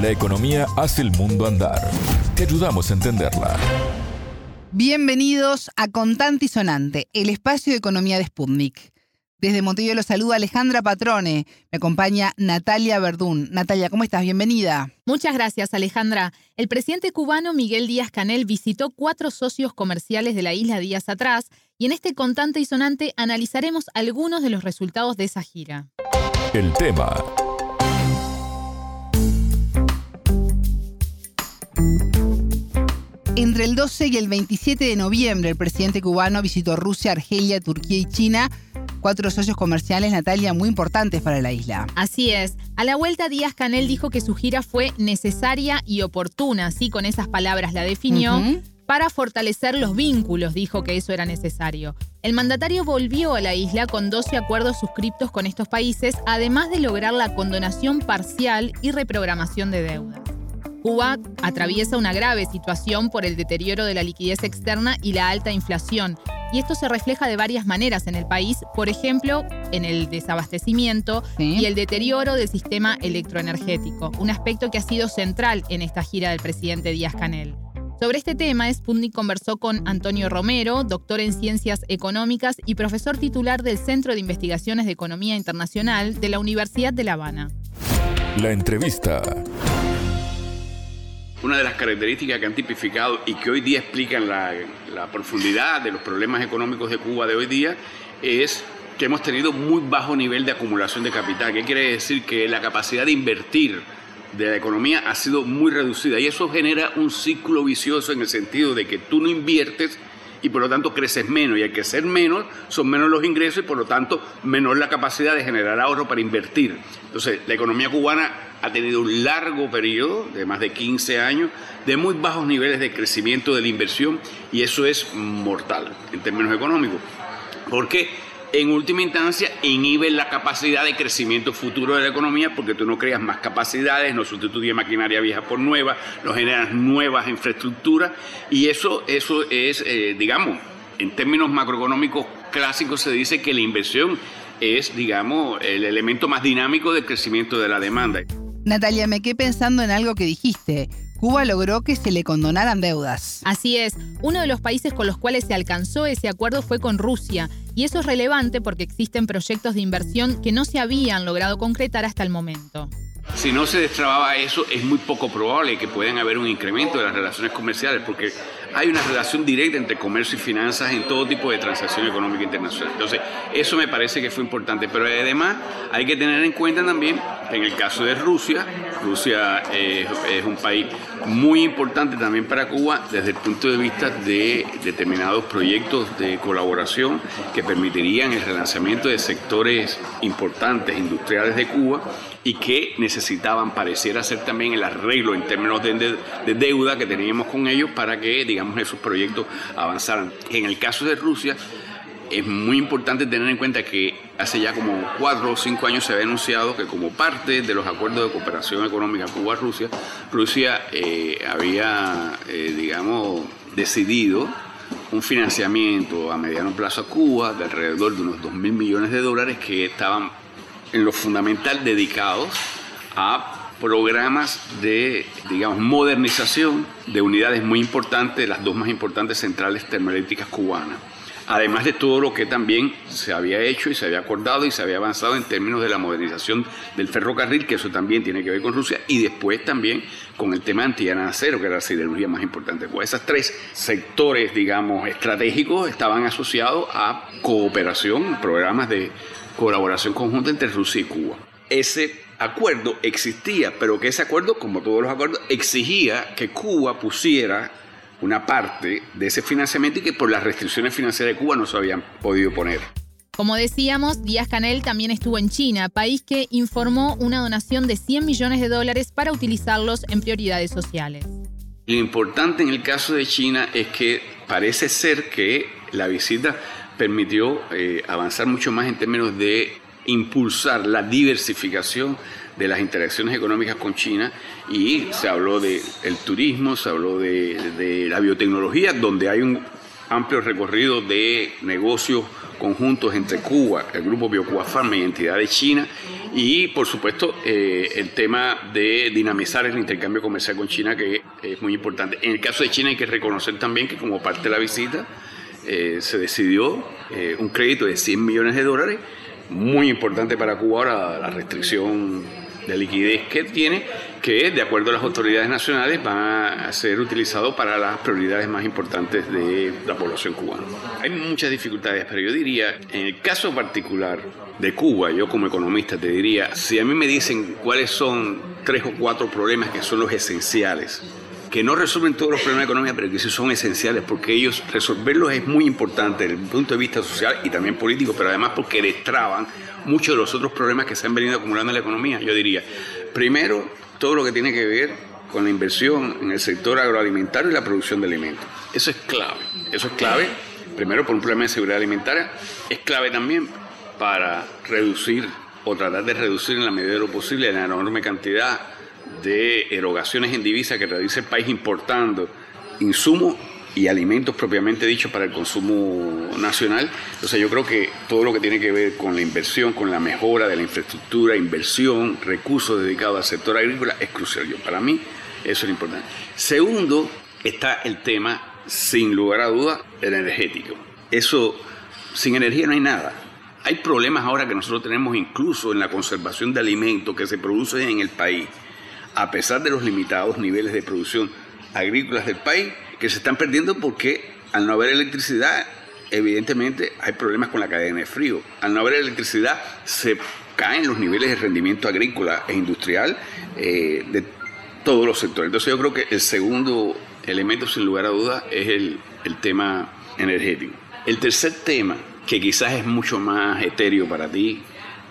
La economía hace el mundo andar. Te ayudamos a entenderla. Bienvenidos a Contante y Sonante, el espacio de economía de Sputnik. Desde Montevideo los saluda Alejandra Patrone. Me acompaña Natalia Verdún. Natalia, ¿cómo estás? Bienvenida. Muchas gracias, Alejandra. El presidente cubano Miguel Díaz Canel visitó cuatro socios comerciales de la isla días atrás y en este Contante y Sonante analizaremos algunos de los resultados de esa gira. El tema. Entre el 12 y el 27 de noviembre, el presidente cubano visitó Rusia, Argelia, Turquía y China cuatro socios comerciales, Natalia, muy importantes para la isla. Así es. A la vuelta, Díaz Canel dijo que su gira fue necesaria y oportuna, así con esas palabras la definió. Para fortalecer los vínculos, dijo que eso era necesario. El mandatario volvió a la isla con 12 acuerdos suscriptos con estos países, además de lograr la condonación parcial y reprogramación de deudas. Cuba atraviesa una grave situación por el deterioro de la liquidez externa y la alta inflación, y esto se refleja de varias maneras en el país, por ejemplo, en el desabastecimiento y el deterioro del sistema electroenergético, un aspecto que ha sido central en esta gira del presidente Díaz Canel. Sobre este tema, Sputnik conversó con Antonio Romero, doctor en Ciencias Económicas y profesor titular del Centro de Investigaciones de Economía Internacional de la Universidad de La Habana. La entrevista. Una de las características que han tipificado y que hoy día explican la, profundidad de los problemas económicos de Cuba de hoy día es que hemos tenido muy bajo nivel de acumulación de capital. ¿Qué quiere decir? Que la capacidad de invertir de la economía ha sido muy reducida y eso genera un ciclo vicioso en el sentido de que tú no inviertes y por lo tanto creces menos y al crecer menos son menos los ingresos y por lo tanto menor la capacidad de generar ahorro para invertir. Entonces la economía cubana ha tenido un largo periodo de más de 15 años de muy bajos niveles de crecimiento de la inversión y eso es mortal en términos económicos. Porque en última instancia inhibe la capacidad de crecimiento futuro de la economía porque tú no creas más capacidades, no sustituyes maquinaria vieja por nueva, no generas nuevas infraestructuras y eso, eso es, eh, digamos, en términos macroeconómicos clásicos se dice que la inversión es, digamos, el elemento más dinámico del crecimiento de la demanda. Natalia, me quedé pensando en algo que dijiste. Cuba logró que se le condonaran deudas. Así es, uno de los países con los cuales se alcanzó ese acuerdo fue con Rusia, y eso es relevante porque existen proyectos de inversión que no se habían logrado concretar hasta el momento. Si no se destrababa eso, es muy poco probable que puedan haber un incremento de las relaciones comerciales, porque hay una relación directa entre comercio y finanzas en todo tipo de transacción económica internacional. Entonces, eso me parece que fue importante. Pero además, hay que tener en cuenta también que en el caso de Rusia, Rusia eh, es un país muy importante también para Cuba desde el punto de vista de determinados proyectos de colaboración que permitirían el relanzamiento de sectores importantes industriales de Cuba y que necesitaban, pareciera ser también el arreglo en términos de, deuda que teníamos con ellos para que, digamos, esos proyectos avanzaran. En el caso de Rusia, es muy importante tener en cuenta que hace ya como cuatro o cinco años se había anunciado que como parte de los acuerdos de cooperación económica Cuba-Rusia, Rusia eh, había, eh, digamos, decidido un financiamiento a mediano plazo a Cuba de alrededor de unos 2 mil millones de dólares que estaban en lo fundamental dedicados a programas de, digamos, modernización de unidades muy importantes, las dos más importantes centrales termoeléctricas cubanas. Además de todo lo que también se había hecho y se había acordado y se había avanzado en términos de la modernización del ferrocarril, que eso también tiene que ver con Rusia, y después también con el tema antillana acero, que era la siderurgia más importante. Pues esos tres sectores, digamos, estratégicos estaban asociados a cooperación, programas de colaboración conjunta entre Rusia y Cuba. Ese acuerdo existía, pero que ese acuerdo, como todos los acuerdos, exigía que Cuba pusiera una parte de ese financiamiento y que por las restricciones financieras de Cuba no se habían podido poner. Como decíamos, Díaz Canel también estuvo en China, país que informó una donación de 100 millones de dólares para utilizarlos en prioridades sociales. Lo importante en el caso de China es que parece ser que la visita permitió eh, avanzar mucho más en términos de impulsar la diversificación de las interacciones económicas con China y se habló del el turismo, se habló de, de, la biotecnología, donde hay un amplio recorrido de negocios conjuntos entre Cuba, el grupo BioCuba Pharma y entidades chinas, y por supuesto eh, el tema de dinamizar el intercambio comercial con China, que es muy importante. En el caso de China hay que reconocer también que como parte de la visita eh, se decidió eh, un crédito de 100 millones de dólares, muy importante para Cuba ahora la restricción de liquidez que tiene, que de acuerdo a las autoridades nacionales va a ser utilizado para las prioridades más importantes de la población cubana. Hay muchas dificultades, pero yo diría, en el caso particular de Cuba, yo como economista te diría, si a mí me dicen cuáles son tres o cuatro problemas que son los esenciales, que no resuelven todos los problemas de economía, pero que sí son esenciales, porque ellos resolverlos es muy importante desde el punto de vista social y también político, pero además porque destraban muchos de los otros problemas que se han venido acumulando en la economía. Yo diría, primero, todo lo que tiene que ver con la inversión en el sector agroalimentario y la producción de alimentos. Eso es clave. Eso es clave, primero por un problema de seguridad alimentaria, es clave también para reducir o tratar de reducir en la medida de lo posible la enorme cantidad de erogaciones en divisa que realiza el país importando insumos y alimentos propiamente dichos para el consumo nacional. Entonces yo creo que todo lo que tiene que ver con la inversión, con la mejora de la infraestructura, inversión, recursos dedicados al sector agrícola es crucial. Yo, para mí eso es importante. Segundo, está el tema, sin lugar a dudas, el energético. Eso, sin energía no hay nada. Hay problemas ahora que nosotros tenemos incluso en la conservación de alimentos que se producen en el país, a pesar de los limitados niveles de producción agrícolas del país, que se están perdiendo porque al no haber electricidad, evidentemente hay problemas con la cadena de frío. Al no haber electricidad, se caen los niveles de rendimiento agrícola e industrial eh, de todos los sectores. Entonces yo creo que el segundo elemento, sin lugar a dudas, es el, el tema energético. El tercer tema, que quizás es mucho más etéreo para ti,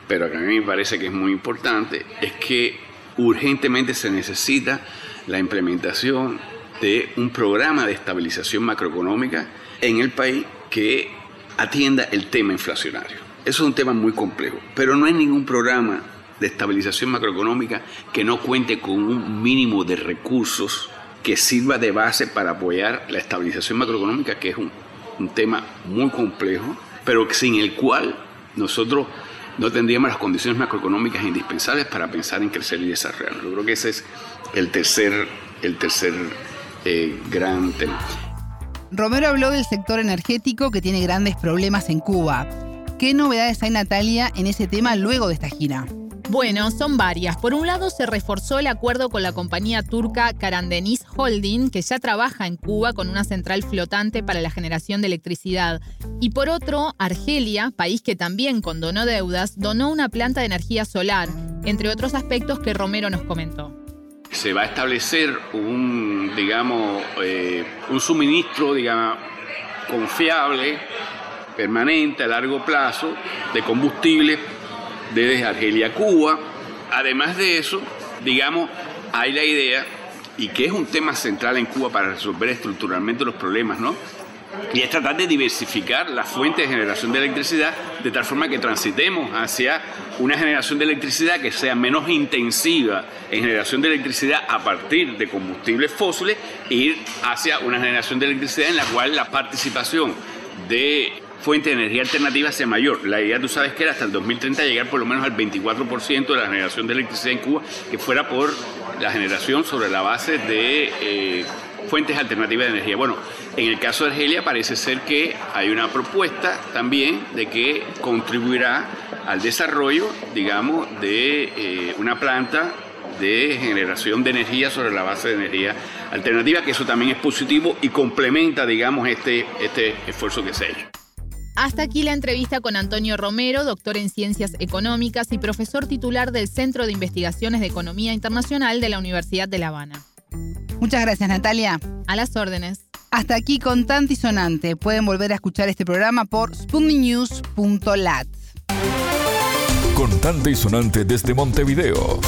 pero que a mí me parece que es muy importante, es que urgentemente se necesita la implementación de un programa de estabilización macroeconómica en el país que atienda el tema inflacionario. Eso es un tema muy complejo, pero no hay ningún programa de estabilización macroeconómica que no cuente con un mínimo de recursos que sirva de base para apoyar la estabilización macroeconómica, que es un, tema muy complejo, pero sin el cual nosotros no tendríamos las condiciones macroeconómicas indispensables para pensar en crecer y desarrollar. Yo creo que ese es el tercer, el tercer eh, gran tema. Romero habló del sector energético que tiene grandes problemas en Cuba. ¿Qué novedades hay, Natalia, en ese tema luego de esta gira? Bueno, son varias. Por un lado, se reforzó el acuerdo con la compañía turca Karandenis Holding, que ya trabaja en Cuba con una central flotante para la generación de electricidad. Y por otro, Argelia, país que también condonó deudas, donó una planta de energía solar, entre otros aspectos que Romero nos comentó. Se va a establecer un, digamos, eh, un suministro, digamos, confiable, permanente, a largo plazo, de combustible desde Argelia a Cuba. Además de eso, digamos, hay la idea, y que es un tema central en Cuba para resolver estructuralmente los problemas, ¿no? Y es tratar de diversificar las fuentes de generación de electricidad de tal forma que transitemos hacia una generación de electricidad que sea menos intensiva en generación de electricidad a partir de combustibles fósiles e ir hacia una generación de electricidad en la cual la participación de fuente de energía alternativa sea mayor. La idea, tú sabes, que era hasta el 2030 llegar por lo menos al 24% de la generación de electricidad en Cuba, que fuera por la generación sobre la base de eh, fuentes alternativas de energía. Bueno, en el caso de Argelia parece ser que hay una propuesta también de que contribuirá al desarrollo, digamos, de eh, una planta de generación de energía sobre la base de energía alternativa, que eso también es positivo y complementa, digamos, este, este esfuerzo que se ha hecho. Hasta aquí la entrevista con Antonio Romero, doctor en Ciencias Económicas y profesor titular del Centro de Investigaciones de Economía Internacional de la Universidad de La Habana. Muchas gracias, Natalia. A las órdenes. Hasta aquí con y Sonante. Pueden volver a escuchar este programa por sputniknews.lat. Contante y Sonante desde Montevideo.